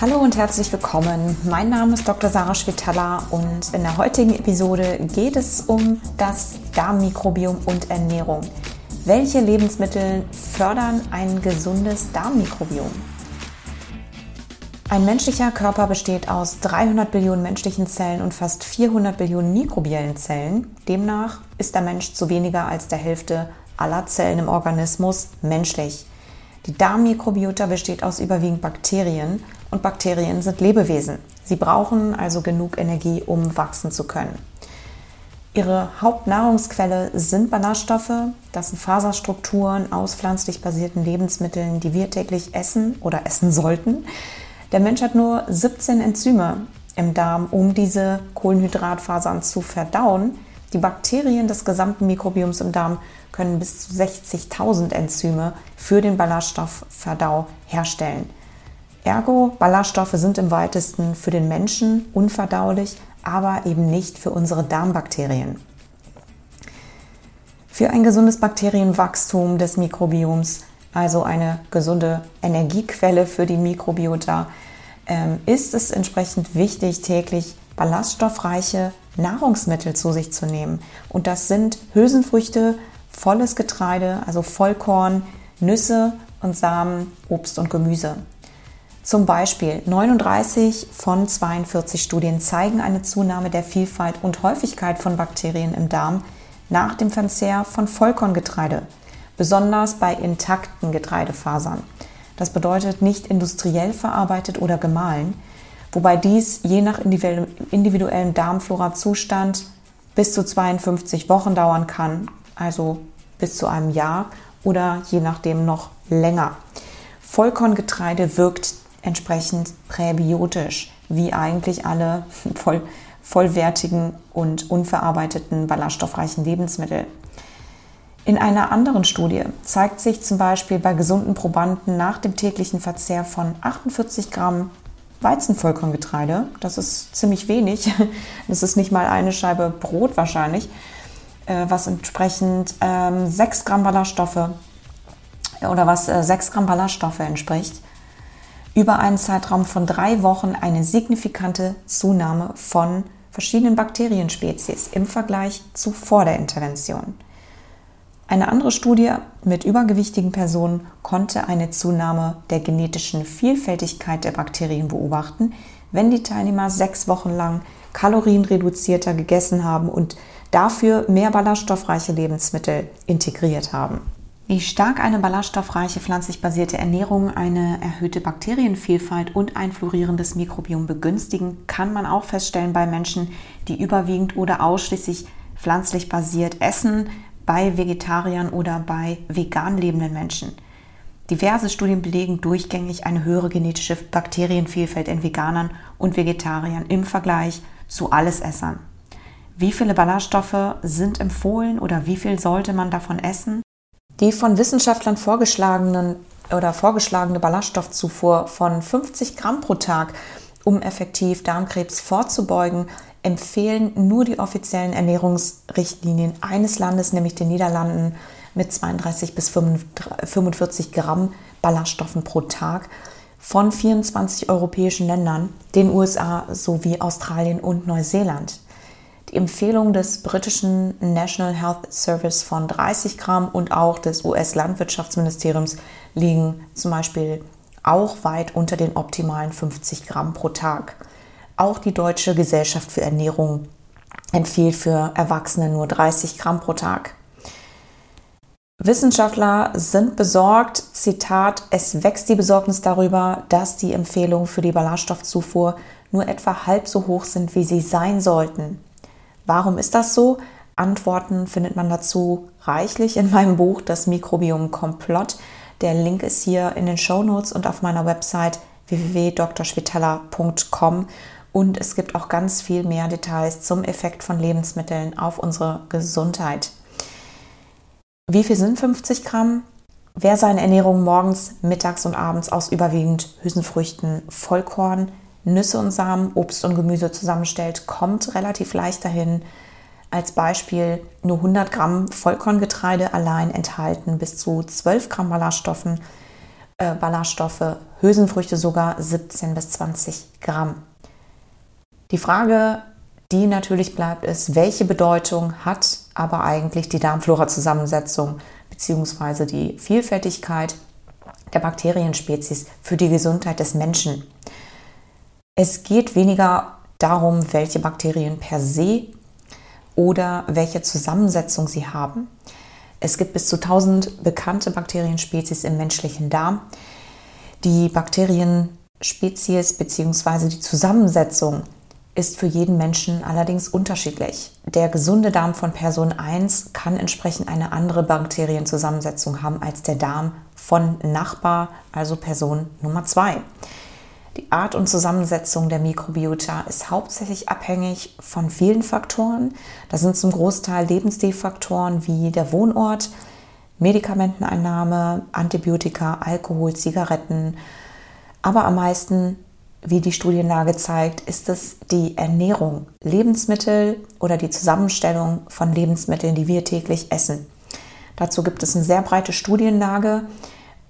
Hallo und herzlich willkommen. Mein Name ist Dr. Sarah Schwitala und in der heutigen Episode geht es um das Darmmikrobiom und Ernährung. Welche Lebensmittel fördern ein gesundes Darmmikrobiom? Ein menschlicher Körper besteht aus 300 Billionen menschlichen Zellen und fast 400 Billionen mikrobiellen Zellen. Demnach ist der Mensch zu weniger als der Hälfte aller Zellen im Organismus menschlich. Die Darmmikrobiota besteht aus überwiegend Bakterien und Bakterien sind Lebewesen. Sie brauchen also genug Energie, um wachsen zu können. Ihre Hauptnahrungsquelle sind Ballaststoffe. Das sind Faserstrukturen aus pflanzlich basierten Lebensmitteln, die wir täglich essen oder essen sollten. Der Mensch hat nur 17 Enzyme im Darm, um diese Kohlenhydratfasern zu verdauen. Die Bakterien des gesamten Mikrobioms im Darm können bis zu 60.000 Enzyme für den Ballaststoffverdau herstellen. Ergo, Ballaststoffe sind im weitesten für den Menschen unverdaulich, aber eben nicht für unsere Darmbakterien. Für ein gesundes Bakterienwachstum des Mikrobioms, also eine gesunde Energiequelle für die Mikrobiota, ähm, ist es entsprechend wichtig, täglich ballaststoffreiche Nahrungsmittel zu sich zu nehmen. Und das sind Hülsenfrüchte, volles Getreide, also Vollkorn, Nüsse und Samen, Obst und Gemüse. Zum Beispiel 39 von 42 Studien zeigen eine Zunahme der Vielfalt und Häufigkeit von Bakterien im Darm nach dem Verzehr von Vollkorngetreide, besonders bei intakten Getreidefasern. Das bedeutet nicht industriell verarbeitet oder gemahlen, wobei dies je nach individuellem Darmflora-Zustand bis zu 52 Wochen dauern kann, also bis zu einem Jahr oder je nachdem noch länger. Vollkorngetreide wirkt entsprechend präbiotisch, wie eigentlich alle voll, vollwertigen und unverarbeiteten ballaststoffreichen Lebensmittel. In einer anderen Studie zeigt sich zum Beispiel bei gesunden Probanden nach dem täglichen Verzehr von 48 Gramm Weizenvollkorngetreide, das ist ziemlich wenig, das ist nicht mal eine Scheibe Brot wahrscheinlich, äh, was entsprechend 6 ähm, Gramm Ballaststoffe oder was 6 äh, Gramm Ballaststoffe entspricht, über einen Zeitraum von drei Wochen eine signifikante Zunahme von verschiedenen Bakterienspezies im Vergleich zu vor der Intervention. Eine andere Studie mit übergewichtigen Personen konnte eine Zunahme der genetischen Vielfältigkeit der Bakterien beobachten, wenn die Teilnehmer sechs Wochen lang kalorienreduzierter gegessen haben und dafür mehr ballaststoffreiche Lebensmittel integriert haben. Wie stark eine ballaststoffreiche pflanzlich basierte Ernährung eine erhöhte Bakterienvielfalt und ein florierendes Mikrobiom begünstigen, kann man auch feststellen bei Menschen, die überwiegend oder ausschließlich pflanzlich basiert essen, bei Vegetariern oder bei vegan lebenden Menschen. Diverse Studien belegen durchgängig eine höhere genetische Bakterienvielfalt in Veganern und Vegetariern im Vergleich zu Allesessern. Wie viele Ballaststoffe sind empfohlen oder wie viel sollte man davon essen? Die von Wissenschaftlern vorgeschlagenen oder vorgeschlagene Ballaststoffzufuhr von 50 Gramm pro Tag, um effektiv Darmkrebs vorzubeugen, empfehlen nur die offiziellen Ernährungsrichtlinien eines Landes, nämlich den Niederlanden, mit 32 bis 45 Gramm Ballaststoffen pro Tag von 24 europäischen Ländern, den USA sowie Australien und Neuseeland. Die Empfehlung des britischen National Health Service von 30 Gramm und auch des US-Landwirtschaftsministeriums liegen zum Beispiel auch weit unter den optimalen 50 Gramm pro Tag. Auch die Deutsche Gesellschaft für Ernährung empfiehlt für Erwachsene nur 30 Gramm pro Tag. Wissenschaftler sind besorgt, Zitat, es wächst die Besorgnis darüber, dass die Empfehlungen für die Ballaststoffzufuhr nur etwa halb so hoch sind, wie sie sein sollten. Warum ist das so? Antworten findet man dazu reichlich in meinem Buch Das Mikrobiom Komplott. Der Link ist hier in den Show Notes und auf meiner Website www.drschwitala.com und es gibt auch ganz viel mehr Details zum Effekt von Lebensmitteln auf unsere Gesundheit. Wie viel sind 50 Gramm? Wer seine Ernährung morgens, mittags und abends aus überwiegend Hülsenfrüchten, Vollkorn, Nüsse und Samen, Obst und Gemüse zusammenstellt, kommt relativ leicht dahin. Als Beispiel nur 100 Gramm Vollkorngetreide allein enthalten bis zu 12 Gramm Ballaststoffen äh, Ballaststoffe, Hülsenfrüchte sogar 17 bis 20 Gramm. Die Frage, die natürlich bleibt, ist, welche Bedeutung hat aber eigentlich die Darmflora-Zusammensetzung bzw. die Vielfältigkeit der Bakterienspezies für die Gesundheit des Menschen? Es geht weniger darum, welche Bakterien per se oder welche Zusammensetzung sie haben. Es gibt bis zu 1000 bekannte Bakterienspezies im menschlichen Darm. Die Bakterienspezies bzw. die Zusammensetzung ist für jeden Menschen allerdings unterschiedlich. Der gesunde Darm von Person 1 kann entsprechend eine andere Bakterienzusammensetzung haben als der Darm von Nachbar, also Person Nummer 2. Die Art und Zusammensetzung der Mikrobiota ist hauptsächlich abhängig von vielen Faktoren. Das sind zum Großteil Lebensstilfaktoren wie der Wohnort, Medikamenteneinnahme, Antibiotika, Alkohol, Zigaretten. Aber am meisten, wie die Studienlage zeigt, ist es die Ernährung, Lebensmittel oder die Zusammenstellung von Lebensmitteln, die wir täglich essen. Dazu gibt es eine sehr breite Studienlage,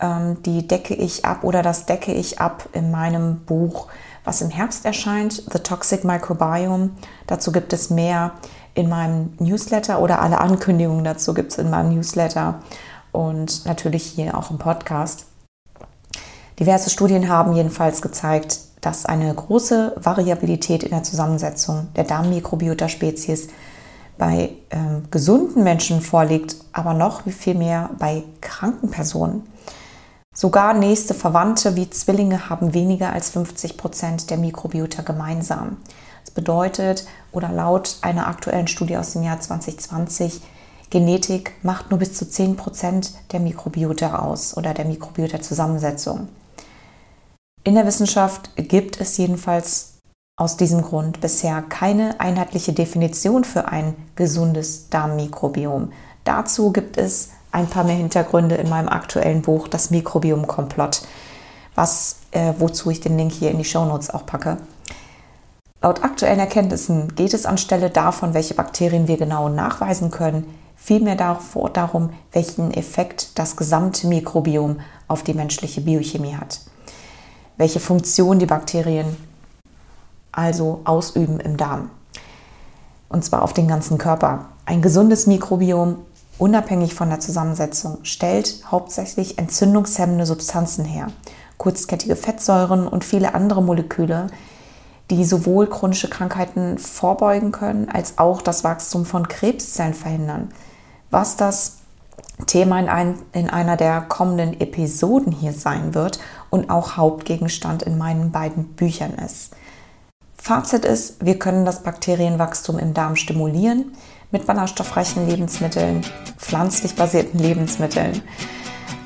die decke ich ab oder das decke ich ab in meinem Buch, was im Herbst erscheint, The Toxic Microbiome. Dazu gibt es mehr in meinem Newsletter oder alle Ankündigungen dazu gibt es in meinem Newsletter und natürlich hier auch im Podcast. Diverse Studien haben jedenfalls gezeigt, dass eine große Variabilität in der Zusammensetzung der Darmmikrobiota-Spezies bei ähm, gesunden Menschen vorliegt, aber noch viel mehr bei kranken Personen. Sogar nächste Verwandte wie Zwillinge haben weniger als 50 Prozent der Mikrobiota gemeinsam. Das bedeutet, oder laut einer aktuellen Studie aus dem Jahr 2020, Genetik macht nur bis zu 10 Prozent der Mikrobiota aus oder der Mikrobiota-Zusammensetzung. In der Wissenschaft gibt es jedenfalls aus diesem Grund bisher keine einheitliche Definition für ein gesundes Darmmikrobiom. Dazu gibt es ein paar mehr Hintergründe in meinem aktuellen Buch, das Mikrobiom-Komplott, was, äh, wozu ich den Link hier in die Shownotes auch packe. Laut aktuellen Erkenntnissen geht es anstelle davon, welche Bakterien wir genau nachweisen können, vielmehr darum, welchen Effekt das gesamte Mikrobiom auf die menschliche Biochemie hat. Welche Funktion die Bakterien also ausüben im Darm. Und zwar auf den ganzen Körper. Ein gesundes Mikrobiom unabhängig von der Zusammensetzung, stellt hauptsächlich entzündungshemmende Substanzen her, kurzkettige Fettsäuren und viele andere Moleküle, die sowohl chronische Krankheiten vorbeugen können, als auch das Wachstum von Krebszellen verhindern, was das Thema in, ein, in einer der kommenden Episoden hier sein wird und auch Hauptgegenstand in meinen beiden Büchern ist. Fazit ist, wir können das Bakterienwachstum im Darm stimulieren, mit ballaststoffreichen Lebensmitteln, pflanzlich basierten Lebensmitteln.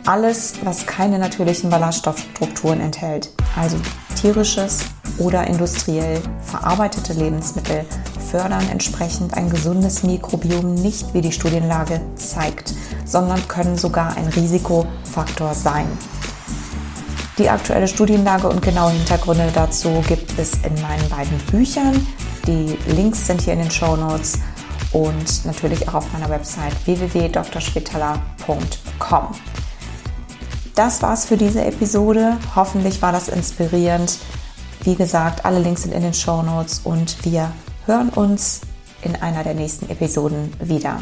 Alles, was keine natürlichen Ballaststoffstrukturen enthält, also tierisches oder industriell verarbeitete Lebensmittel, fördern entsprechend ein gesundes Mikrobiom nicht, wie die Studienlage zeigt, sondern können sogar ein Risikofaktor sein. Die aktuelle Studienlage und genaue Hintergründe dazu gibt es in meinen beiden Büchern. Die Links sind hier in den Show Notes und natürlich auch auf meiner Website www.drschwitala.com. Das war's für diese Episode. Hoffentlich war das inspirierend. Wie gesagt, alle Links sind in den Show Notes und wir hören uns in einer der nächsten Episoden wieder.